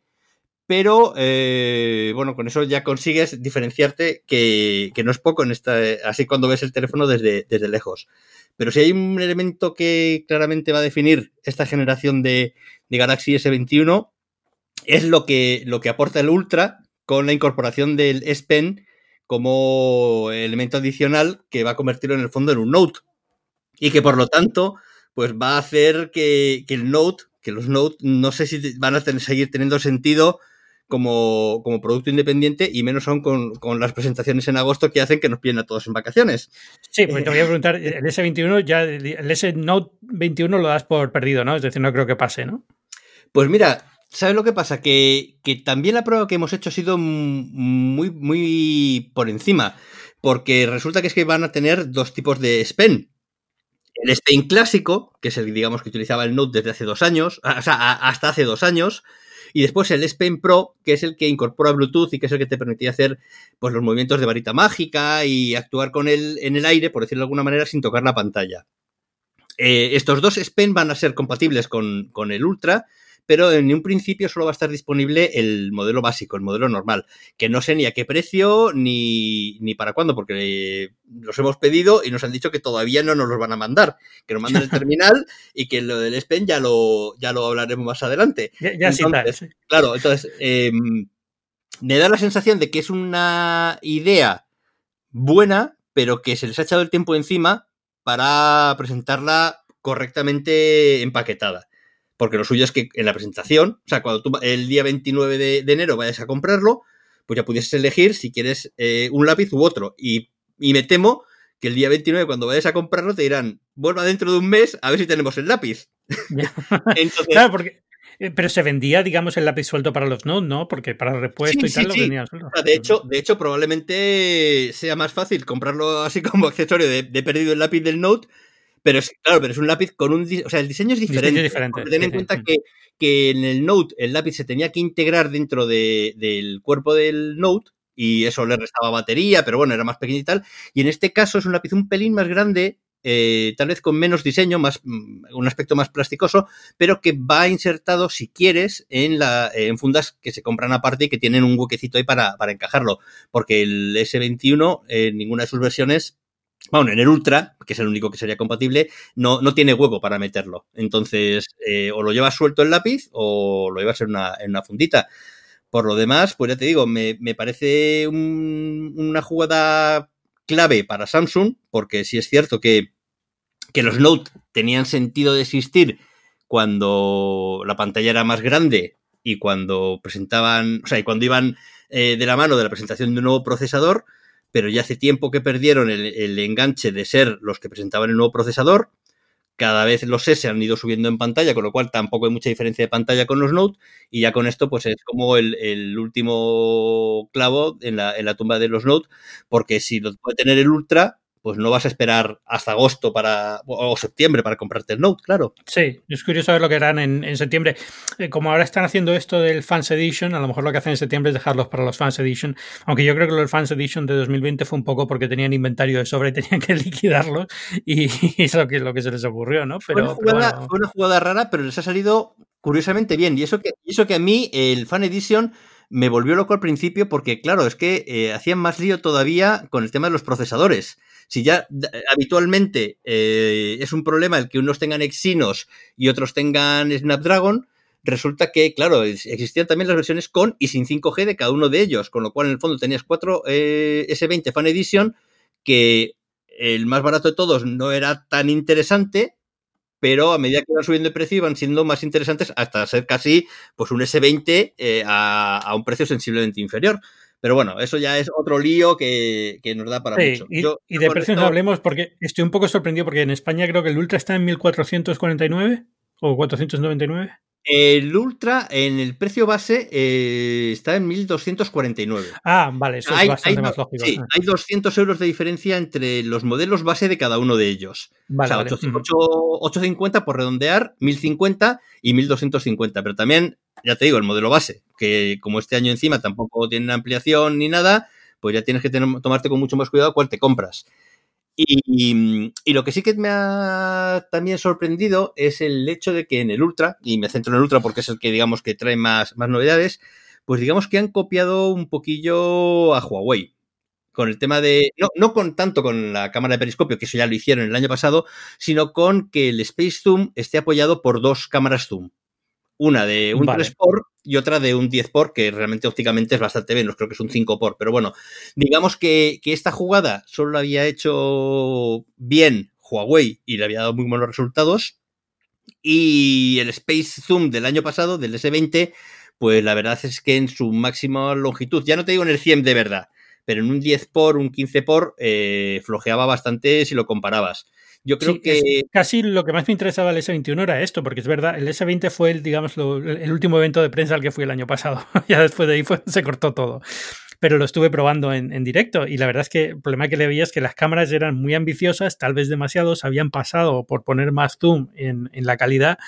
Pero eh, bueno, con eso ya consigues diferenciarte que, no es poco en esta, así cuando ves el teléfono desde, desde lejos. Pero si hay un elemento que claramente va a definir esta generación de, de Galaxy S21, es lo que, lo que aporta el Ultra con la incorporación del S Pen como elemento adicional que va a convertirlo en el fondo en un Note. Y que por lo tanto, pues va a hacer que, que el Note, que los Note, no sé si van a seguir teniendo sentido como, como producto independiente y menos aún con, con, las presentaciones en agosto que hacen que nos pillen a todos en vacaciones. Sí, pues te voy a preguntar, el S21 ya, el S Note 21 lo das por perdido, ¿no? Es decir, no creo que pase, ¿no? Pues mira, ¿sabes lo que pasa? Que, que, también la prueba que hemos hecho ha sido muy, muy por encima. Porque resulta que es que van a tener dos tipos de SPEN. El SPEN clásico, que es el, digamos, que utilizaba el Note desde hace dos años, o sea, hasta hace dos años, y después el S Pen Pro, que es el que incorpora Bluetooth y que es el que te permitía hacer pues, los movimientos de varita mágica y actuar con él en el aire, por decirlo de alguna manera, sin tocar la pantalla. Eh, estos dos S Pen van a ser compatibles con, con, el Ultra, pero en un principio solo va a estar disponible el modelo básico, el modelo normal, que no sé ni a qué precio ni, ni para cuándo, porque los hemos pedido y nos han dicho que todavía no nos los van a mandar, que nos manden el terminal y que lo del S Pen ya lo, ya lo hablaremos más adelante. Ya, ya entonces, sí, Claro, entonces eh, me da la sensación de que es una idea buena, pero que se les ha echado el tiempo encima para presentarla correctamente empaquetada. Porque lo suyo es que en la presentación, o sea, cuando tú el día 29 de, de enero vayas a comprarlo, pues ya pudieses elegir si quieres eh, un lápiz u otro. Y, y, me temo que el día 29, cuando vayas a comprarlo, te dirán, vuelva dentro de un mes a ver si tenemos el lápiz. Entonces, claro, porque. eh, Pero se vendía, digamos, el lápiz suelto para los Note, ¿no? Porque para el repuesto sí, y tal sí, lo sí. vendían suelto. De, hecho, de hecho, probablemente sea más fácil comprarlo así como accesorio de, de perdido el lápiz del Note pero es, claro, pero es un lápiz con un. O sea, el diseño es diferente. diferente. Ten en cuenta que, que, en el Note el lápiz se tenía que integrar dentro de, del cuerpo del Note y eso le restaba batería, pero bueno, era más pequeño y tal. Y en este caso es un lápiz un pelín más grande, eh, tal vez con menos diseño, más un aspecto más plasticoso, pero que va insertado, si quieres, en, la, en fundas que se compran aparte y que tienen un huequecito ahí para, para encajarlo. Porque el S21, en ninguna de sus versiones, bueno, en el Ultra, que es el único que sería compatible, no, no tiene hueco para meterlo. Entonces, eh, o lo llevas suelto el lápiz o lo llevas en una, una fundita. Por lo demás, pues ya te digo, me, me parece un, una jugada clave para Samsung, porque sí es cierto que, que los Note tenían sentido de existir cuando la pantalla era más grande y cuando presentaban, o sea, y cuando iban eh, de la mano de la presentación de un nuevo procesador, pero ya hace tiempo que perdieron el, el enganche de ser los que presentaban el nuevo procesador. Cada vez los S han ido subiendo en pantalla, con lo cual tampoco hay mucha diferencia de pantalla con los Note, y ya con esto, pues es como el, el último clavo en la, en la, tumba de los Note, porque si lo puede tener el Ultra, pues no vas a esperar hasta agosto para o septiembre para comprarte el Note, claro. Sí, es curioso ver lo que harán en, en septiembre. Eh, como ahora están haciendo esto del Fans Edition, a lo mejor lo que hacen en septiembre es dejarlos para los Fans Edition. Aunque yo creo que el Fans Edition de 2020 fue un poco porque tenían inventario de sobra y tenían que liquidarlos y, y es lo que, lo que se les ocurrió, ¿no? Pero, fue, una jugada, pero bueno. fue una jugada rara, pero les ha salido curiosamente bien. Y eso que, y eso que a mí el Fan Edition me volvió loco al principio porque, claro, es que eh, hacían más lío todavía con el tema de los procesadores. Si ya habitualmente eh, es un problema el que unos tengan Exynos y otros tengan Snapdragon, resulta que, claro, existían también las versiones con y sin 5G de cada uno de ellos, con lo cual en el fondo tenías cuatro eh, S20 Fan Edition que el más barato de todos no era tan interesante, pero a medida que iban subiendo de precio iban siendo más interesantes hasta ser casi pues un S20 eh, a, a, un precio sensiblemente inferior. Pero bueno, eso ya es otro lío que, que nos da para sí, mucho. Y, de precios esto... no hablemos porque estoy un poco sorprendido porque en España creo que el Ultra está en 1449 o 499. El Ultra en el precio base eh, está en 1249. Ah, vale, eso hay, es bastante hay, más lógico. Sí, ah. hay 200 euros de diferencia entre los modelos base de cada uno de ellos. Vale, o sea, vale. 8, 8, 850 por redondear, 1050 y 1250. Pero también, ya te digo, el modelo base, que como este año encima tampoco tiene ampliación ni nada, pues ya tienes que tener, tomarte con mucho más cuidado cuál te compras. Y, y, y, lo que sí que me ha también sorprendido es el hecho de que en el Ultra, y me centro en el Ultra porque es el que digamos que trae más, más novedades, pues digamos que han copiado un poquillo a Huawei. Con el tema de. No, no con tanto con la cámara de periscopio, que eso ya lo hicieron el año pasado, sino con que el Space Zoom esté apoyado por dos cámaras zoom. Una de un vale. 3 por y otra de un 10 por, que realmente ópticamente es bastante menos, creo que es un 5 por. Pero bueno, digamos que, que esta jugada solo la había hecho bien Huawei y le había dado muy buenos resultados. Y el Space Zoom del año pasado, del S20, pues la verdad es que en su máxima longitud, ya no te digo en el 100 de verdad, pero en un 10 por, un 15 por, eh, flojeaba bastante si lo comparabas. Yo creo sí, que. casi lo que más me interesaba del S21 era esto, porque es verdad, el S20 fue el, digamos, lo, el último evento de prensa al que fui el año pasado. ya después de ahí fue, se cortó todo. Pero lo estuve probando en, en, directo y la verdad es que el problema que le veía es que las cámaras eran muy ambiciosas, tal vez demasiado, se habían pasado por poner más zoom en, en la calidad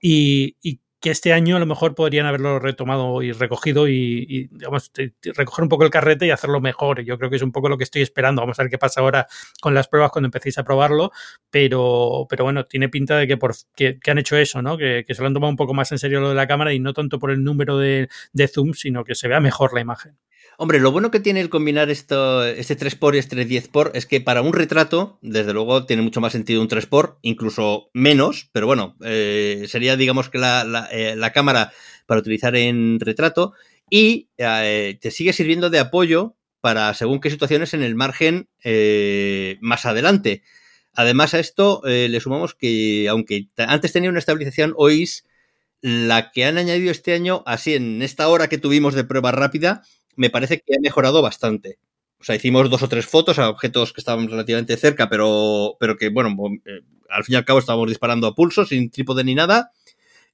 y, y que este año a lo mejor podrían haberlo retomado y recogido y, digamos, recoger un poco el carrete y hacerlo mejor. Yo creo que es un poco lo que estoy esperando. Vamos a ver qué pasa ahora con las pruebas cuando empecéis a probarlo, pero, pero bueno, tiene pinta de que, por, que, que han hecho eso, ¿no? Que, que, se lo han tomado un poco más en serio lo de la cámara y no tanto por el número de, de zoom, sino que se vea mejor la imagen. Hombre, lo bueno que tiene el combinar esto, este 3x y este 10x es que para un retrato, desde luego, tiene mucho más sentido un 3x, incluso menos, pero bueno, eh, sería, digamos, que la, eh, la, cámara para utilizar en retrato y eh, te sigue sirviendo de apoyo para según qué situaciones en el margen más adelante. Además a esto le sumamos que, aunque antes tenía una estabilización OIS, la que han añadido este año, así en esta hora que tuvimos de prueba rápida, me parece que ha mejorado bastante. O sea, hicimos dos o tres fotos a objetos que estaban relativamente cerca, pero, pero que, bueno, eh, al fin y al cabo estábamos disparando a pulso, sin trípode ni nada.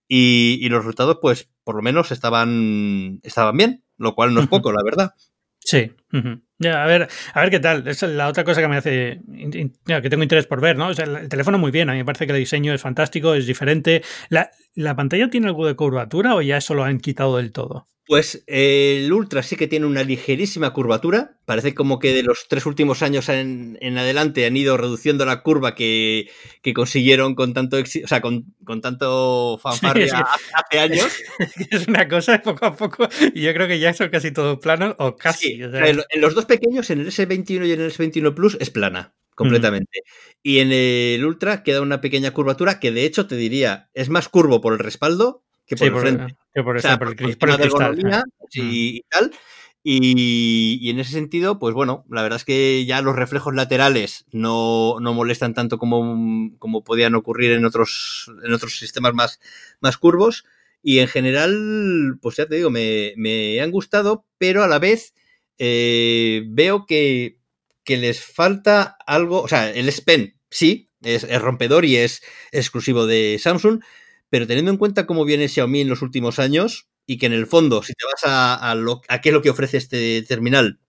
Y, y los resultados, pues, por lo menos estaban, estaban bien, lo cual no es poco, la verdad. Sí. Uh -huh. Ya, a ver, a ver qué tal. Esa es la otra cosa que me hace, que tengo interés por ver, ¿no? O sea, el teléfono muy bien, a mí me parece que el diseño es fantástico, es diferente. ¿La, la pantalla tiene algo de curvatura o ya eso lo han quitado del todo? Pues eh, el Ultra sí que tiene una ligerísima curvatura. Parece como que de los tres últimos años en, en adelante han ido reduciendo la curva que, que consiguieron con tanto o sea, con, con tanto fanfarria sí, sí. hace años. Es una cosa poco a poco, y yo creo que ya son casi todos planos, o casi. Sí, o sea. En, en, los dos pequeños, en el S21 y en el S21 Plus, es plana completamente. Mm. Y en el Ultra queda una pequeña curvatura que de hecho te diría es más curvo por el respaldo que por sí, el por, frente. Que por, o sea, por, el, por el cristal. Y, y, tal. Y, y, en ese sentido, pues bueno, la verdad es que ya los reflejos laterales no, no molestan tanto como, como podían ocurrir en otros, en otros sistemas más, más curvos. Y en general, pues ya te digo, me, me han gustado, pero a la vez eh, veo que que les falta algo, o sea, el S Pen sí, es, rompedor y es exclusivo de Samsung, pero teniendo en cuenta cómo viene Xiaomi en los últimos años y que en el fondo, si te vas a, lo, a qué es lo que ofrece este terminal,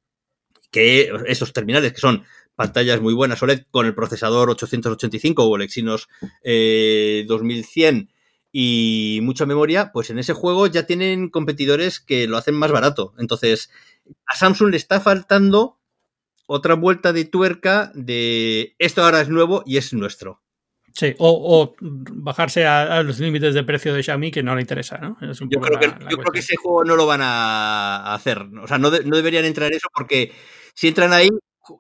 que esos terminales que son pantallas muy buenas OLED con el procesador 885 o el Exynos 2100 eh, y mucha memoria, pues en ese juego ya tienen competidores que lo hacen más barato. Entonces, a Samsung le está faltando otra vuelta de tuerca de esto ahora es nuevo y es nuestro. Sí, o, bajarse a, los límites de precio de Xiaomi que no le interesa, ¿no? yo, creo, que, ese juego no lo van a hacer. O sea, no, no deberían entrar en eso porque si entran ahí,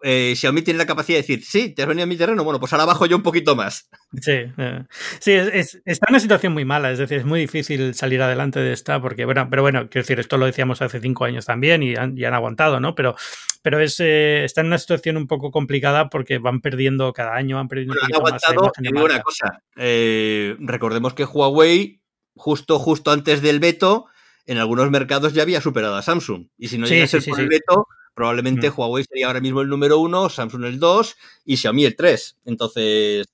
eh, Xiaomi tiene la capacidad de decir, sí, te has venido a mi terreno, bueno, pues ahora bajo yo un poquito más. Sí, eh, sí es, está en una situación muy mala, es decir, es muy difícil salir adelante de esta, porque, bueno, pero bueno, quiero decir, esto lo decíamos hace cinco años también y han, aguantado, ¿no? Pero, pero es, eh, está en una situación un poco complicada porque van perdiendo cada año, van perdiendo un poquito más. una cosa, recordemos que Huawei, justo, justo antes del veto, en algunos mercados ya había superado a Samsung. Y si no llega a ser por el veto, Probablemente mm. Huawei sería ahora mismo el número uno, Samsung el 2 y Xiaomi el 3. Entonces,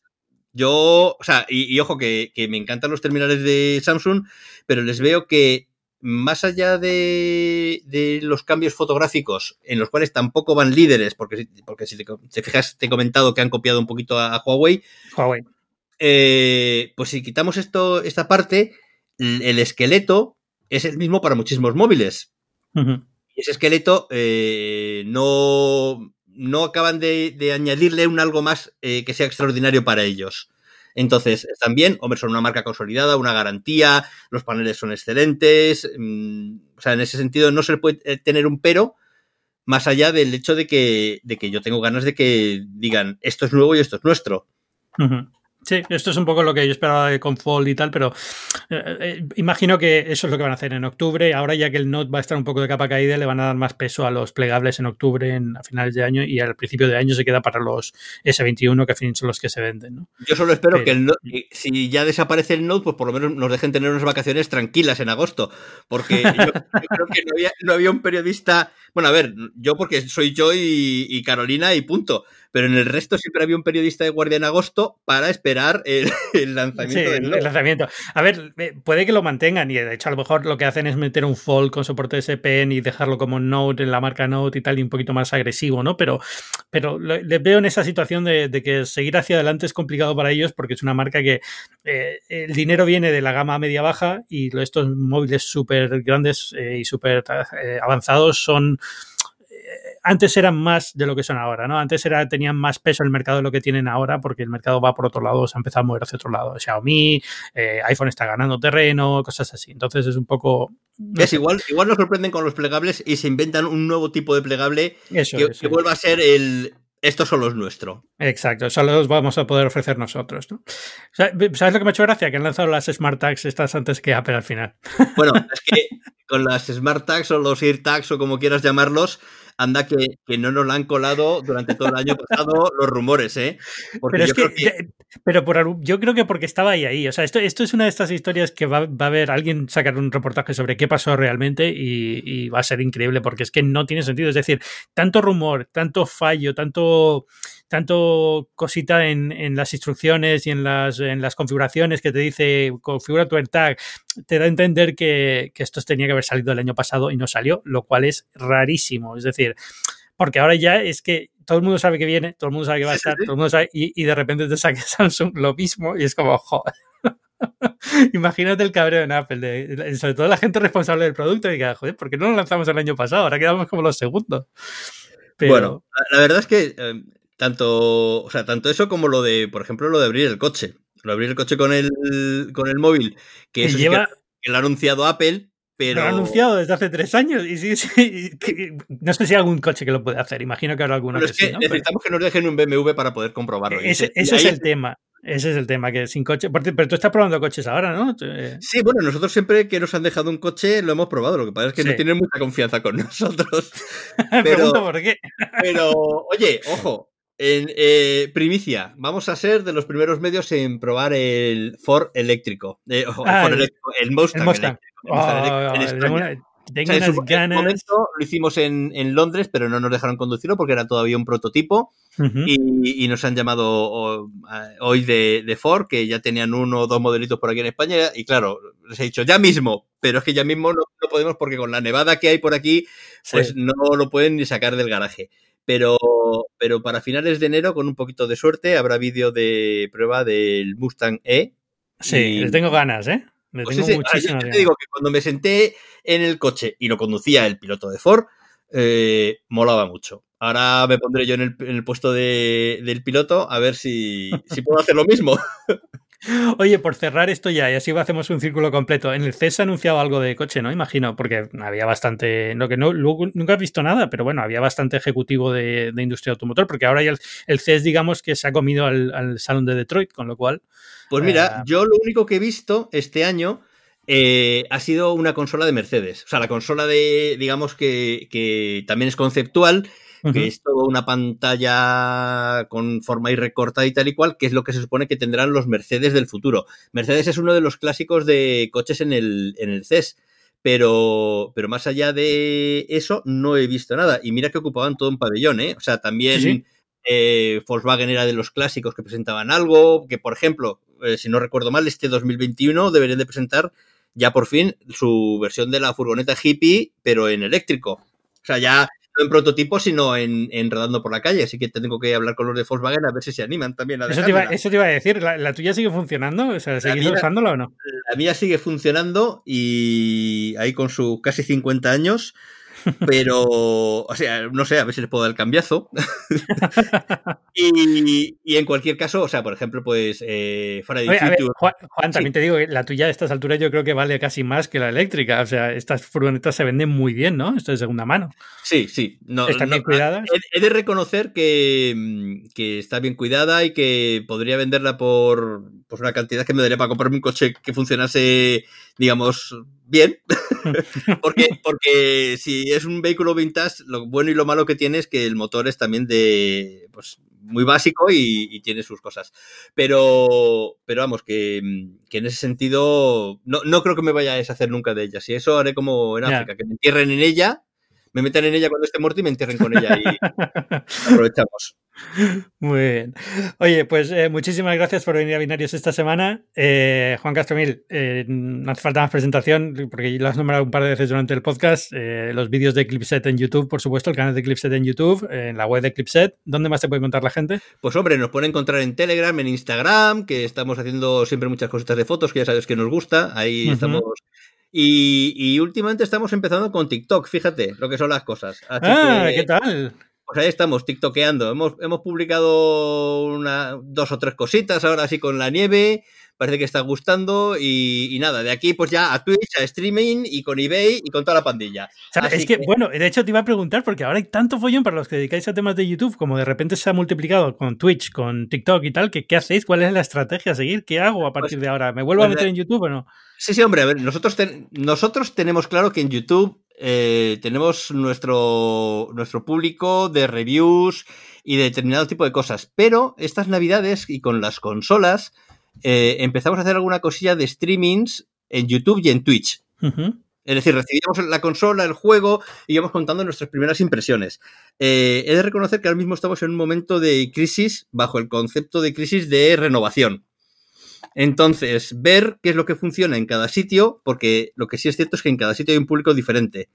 yo, o sea, y, ojo que, me encantan los terminales de Samsung, pero les veo que más allá de, los cambios fotográficos, en los cuales tampoco van líderes, porque, porque si te, fijas, te he comentado que han copiado un poquito a, Huawei. Huawei. Eh, pues si quitamos esto, esta parte, el, esqueleto es el mismo para muchísimos móviles. Ese esqueleto eh, no, no acaban de, añadirle un algo más eh, que sea extraordinario para ellos. Entonces, también, hombre, son una marca consolidada, una garantía, los paneles son excelentes. Mm, o sea, en ese sentido no se le puede eh, tener un pero, más allá del hecho de que, de que yo tengo ganas de que digan esto es nuevo y esto es nuestro. Sí, esto es un poco lo que yo esperaba de Fold y tal, pero eh, eh, imagino que eso es lo que van a hacer en octubre. Ahora ya que el Note va a estar un poco de capa caída, le van a dar más peso a los plegables en octubre, en, a finales de año, y al principio de año se queda para los S21, que al fin son los que se venden. ¿no? Yo solo espero que el si ya desaparece el Note, pues por lo menos nos dejen tener unas vacaciones tranquilas en agosto, porque yo, creo que no había, un periodista, bueno, a ver, yo porque soy yo y Carolina y punto pero en el resto siempre había un periodista de guardia en agosto para esperar el, lanzamiento del el lanzamiento. A ver, eh, puede que lo mantengan y de hecho a lo mejor lo que hacen es meter un fold con soporte de SPN y dejarlo como Note en la marca Note y tal y un poquito más agresivo, ¿no? Pero, pero les veo en esa situación de, que seguir hacia adelante es complicado para ellos porque es una marca que eh, el dinero viene de la gama media-baja y estos móviles súper grandes eh, y súper avanzados son antes eran más de lo que son ahora, ¿no? Antes era, tenían más peso el mercado de lo que tienen ahora, porque el mercado va por otro lado, se ha empezado a mover hacia otro lado. Xiaomi, eh, iPhone está ganando terreno, cosas así. Entonces es un poco. es igual, igual nos sorprenden con los plegables y se inventan un nuevo tipo de plegable que, vuelva a ser el, estos son los nuestros. Exacto, solo los vamos a poder ofrecer nosotros. ¿no? ¿Sabes lo que me ha hecho gracia? Que han lanzado las Smart Tags estas antes que Apple al final. Bueno, es que con las Smart Tags o los AirTags o como quieras llamarlos, anda que, no nos la han colado durante todo el año pasado los rumores, ¿eh? pero es que, pero por, yo creo que porque estaba ahí, ahí. O sea, esto, esto es una de estas historias que va, a haber alguien sacar un reportaje sobre qué pasó realmente y, va a ser increíble porque es que no tiene sentido. Es decir, tanto rumor, tanto fallo, tanto tanto cosita en, en, las instrucciones y en las, en las configuraciones que te dice configura tu AirTag, te da a entender que, que esto tenía que haber salido el año pasado y no salió, lo cual es rarísimo. Es decir, porque ahora ya es que todo el mundo sabe que viene, todo el mundo sabe que va a estar, todo el mundo sabe, y, y de repente te saque Samsung lo mismo y es como, joder. Imagínate el cabreo en Apple, sobre todo la gente responsable del producto, y diga, joder, ¿por qué no lo lanzamos el año pasado? Ahora quedamos como los segundos. Bueno, la, verdad es que eh, tanto, o sea, tanto eso como lo de, por ejemplo, lo de abrir el coche. Lo de abrir el coche con el, con el móvil, que, eso lleva... que, lo ha anunciado Apple, pero... Lo ha anunciado desde hace tres años y sí, sí, no sé si hay algún coche que lo puede hacer, imagino que habrá alguno que, sí, necesitamos que nos dejen un BMW para poder comprobarlo. Ese, ese es el tema. Ese es el tema, que sin coche. Pero tú estás probando coches ahora, ¿no? Eh, sí, bueno, nosotros siempre que nos han dejado un coche lo hemos probado. Lo que pasa es que no tienen mucha confianza con nosotros. Pero, Pregunto por qué. pero, oye, ojo, en eh, primicia, vamos a ser de los primeros medios en probar el Ford eléctrico. Eh, ah, el, Ford eléctrico, el Mustang, Eléctrico, ah, Tengo unas ganas. Momento, lo hicimos en, en, Londres, pero no nos dejaron conducirlo porque era todavía un prototipo. y, y, nos han llamado hoy de, de, Ford, que ya tenían uno o dos modelitos por aquí en España. Y claro, les he dicho ya mismo, pero es que ya mismo no, no podemos porque con la nevada que hay por aquí, pues no lo pueden ni sacar del garaje. Pero, pero para finales de enero, con un poquito de suerte, habrá vídeo de prueba del Mustang E. Sí, les tengo ganas, ¿eh? Pues tengo muchísimas Te digo que cuando me senté en el coche y lo conducía el piloto de Ford, eh, molaba mucho. Ahora me pondré yo en el, en el puesto de, del piloto a ver si, si puedo hacer lo mismo. Oye, por cerrar esto ya, y así hacemos un círculo completo. En el CES ha anunciado algo de coche, ¿no? Imagino, porque había bastante. Lo que no, nunca he visto nada, pero bueno, había bastante ejecutivo de, industria automotor, porque ahora ya el, CES, digamos, que se ha comido al, salón de Detroit, con lo cual. Pues mira, eh, yo lo único que he visto este año. Eh, ha sido una consola de Mercedes. O sea, la consola de, digamos que, que también es conceptual, que es toda una pantalla con forma y recortada y tal y cual, que es lo que se supone que tendrán los Mercedes del futuro. Mercedes es uno de los clásicos de coches en el, en el CES. Pero, pero más allá de eso, no he visto nada. Y mira que ocupaban todo un pabellón, ¿eh? O sea, también eh, Volkswagen era de los clásicos que presentaban algo. Que, por ejemplo, eh, si no recuerdo mal, este 2021 deberían de presentar ya por fin su versión de la furgoneta hippie, pero en eléctrico. O sea, ya no en prototipo, sino en, en, rodando por la calle. Así que tengo que hablar con los de Volkswagen a ver si se animan también a eso te, iba, eso te iba a decir, ¿la, tuya sigue funcionando? O sea, ¿seguís usándola o no? La mía sigue funcionando y ahí con sus casi 50 años pero, o sea, no sé, a ver si les puedo dar el cambiazo. y, y, en cualquier caso, o sea, por ejemplo, pues eh, Juan, también te digo que la tuya a estas alturas yo creo que vale casi más que la eléctrica. O sea, estas furgonetas se venden muy bien, ¿no? Esto es de segunda mano. Sí, sí. No, ¿Están bien cuidadas? He, de reconocer que, que, está bien cuidada y que podría venderla por pues, una cantidad que me daría para comprarme un coche que funcionase, digamos, bien. porque, porque si es un vehículo vintage, lo bueno y lo malo que tiene es que el motor es también de pues, muy básico y, tiene sus cosas. Pero, pero vamos, que, en ese sentido no, no, creo que me vaya a deshacer nunca de ella. Si eso haré como en África, que me entierren en ella me metan en ella cuando esté muerto y me entierren con ella y aprovechamos. Muy bien. Oye, pues eh, muchísimas gracias por venir a Binarios esta semana. Eh, Juan Castromil, eh, no hace falta más presentación porque lo has nombrado un par de veces durante el podcast. los vídeos de Clipset en YouTube, por supuesto, el canal de Clipset en YouTube, en la web de Clipset. ¿Dónde más se puede encontrar la gente? Pues hombre, nos pueden encontrar en Telegram, en Instagram, que estamos haciendo siempre muchas cositas de fotos, que ya sabes que nos gusta. Ahí estamos y, últimamente estamos empezando con TikTok, fíjate lo que son las cosas. ah, ¿qué tal? Pues ahí estamos, TikTokeando. Hemos, hemos publicado una, dos o tres cositas ahora sí con la nieve. Parece que está gustando. Y, nada, de aquí pues ya a Twitch, a streaming y con eBay y con toda la pandilla. es que, bueno, de hecho te iba a preguntar, porque ahora hay tanto follón para los que dedicáis a temas de YouTube, como de repente se ha multiplicado con Twitch, con TikTok y tal, ¿qué, qué hacéis? ¿Cuál es la estrategia a seguir? ¿Qué hago a pues partir de ahora? ¿Me vuelvo a pues meter en YouTube o no? Sí, sí, hombre, a ver, nosotros, nosotros tenemos claro que en YouTube eh, tenemos nuestro, nuestro público de reviews y de determinado tipo de cosas, pero estas navidades y con las consolas eh, empezamos a hacer alguna cosilla de streamings en YouTube y en Twitch. Es decir, recibíamos la consola, el juego y íbamos contando nuestras primeras impresiones. Eh, he de reconocer que ahora mismo estamos en un momento de crisis bajo el concepto de crisis de renovación. Entonces, ver qué es lo que funciona en cada sitio, porque lo que sí es cierto es que en cada sitio hay un público diferente.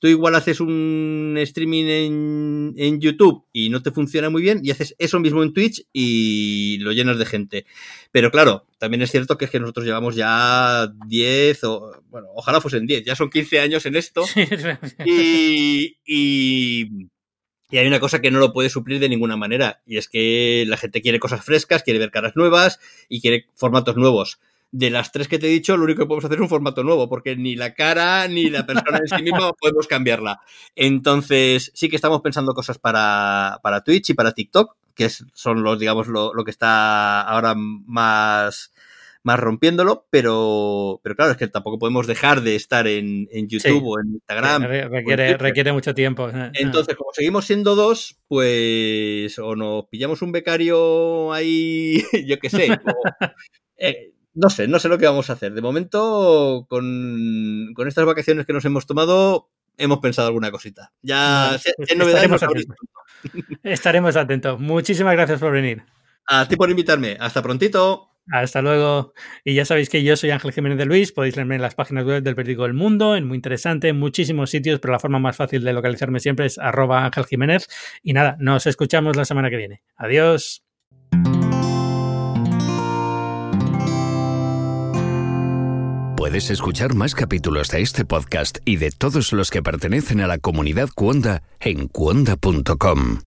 Tú igual haces un streaming en, en, YouTube y no te funciona muy bien y haces eso mismo en Twitch y lo llenas de gente. Pero claro, también es cierto que es que nosotros llevamos ya 10 o, bueno, ojalá fuesen 10, ya son 15 años en esto. y, y y hay una cosa que no lo puede suplir de ninguna manera, y es que la gente quiere cosas frescas, quiere ver caras nuevas y quiere formatos nuevos. De las tres que te he dicho, lo único que podemos hacer es un formato nuevo, porque ni la cara ni la persona en sí misma podemos cambiarla. Entonces, sí que estamos pensando cosas para, para Twitch y para TikTok, que son los, digamos, lo, lo que está ahora más, más rompiéndolo, pero, pero claro, es que tampoco podemos dejar de estar en, en YouTube o en Instagram. requiere, requiere mucho tiempo. Eh, eh. Entonces, como seguimos siendo dos, pues o nos pillamos un becario ahí, yo qué sé, o, eh, no sé, no sé lo que vamos a hacer. De momento, con, con estas vacaciones que nos hemos tomado, hemos pensado alguna cosita. Ya, No, si pues novedades, atentos. Estaremos atentos. Muchísimas gracias por venir. A ti por invitarme. Hasta prontito. Hasta luego. Y ya sabéis que yo soy Ángel Jiménez de Luis. Podéis leerme en las páginas web del Periódico del Mundo, en muy interesante, en muchísimos sitios, pero la forma más fácil de localizarme siempre es arroba Ángel Jiménez. Y nada, nos escuchamos la semana que viene. Adiós. Puedes escuchar más capítulos de este podcast y de todos los que pertenecen a la comunidad Cuonda en cuonda.com.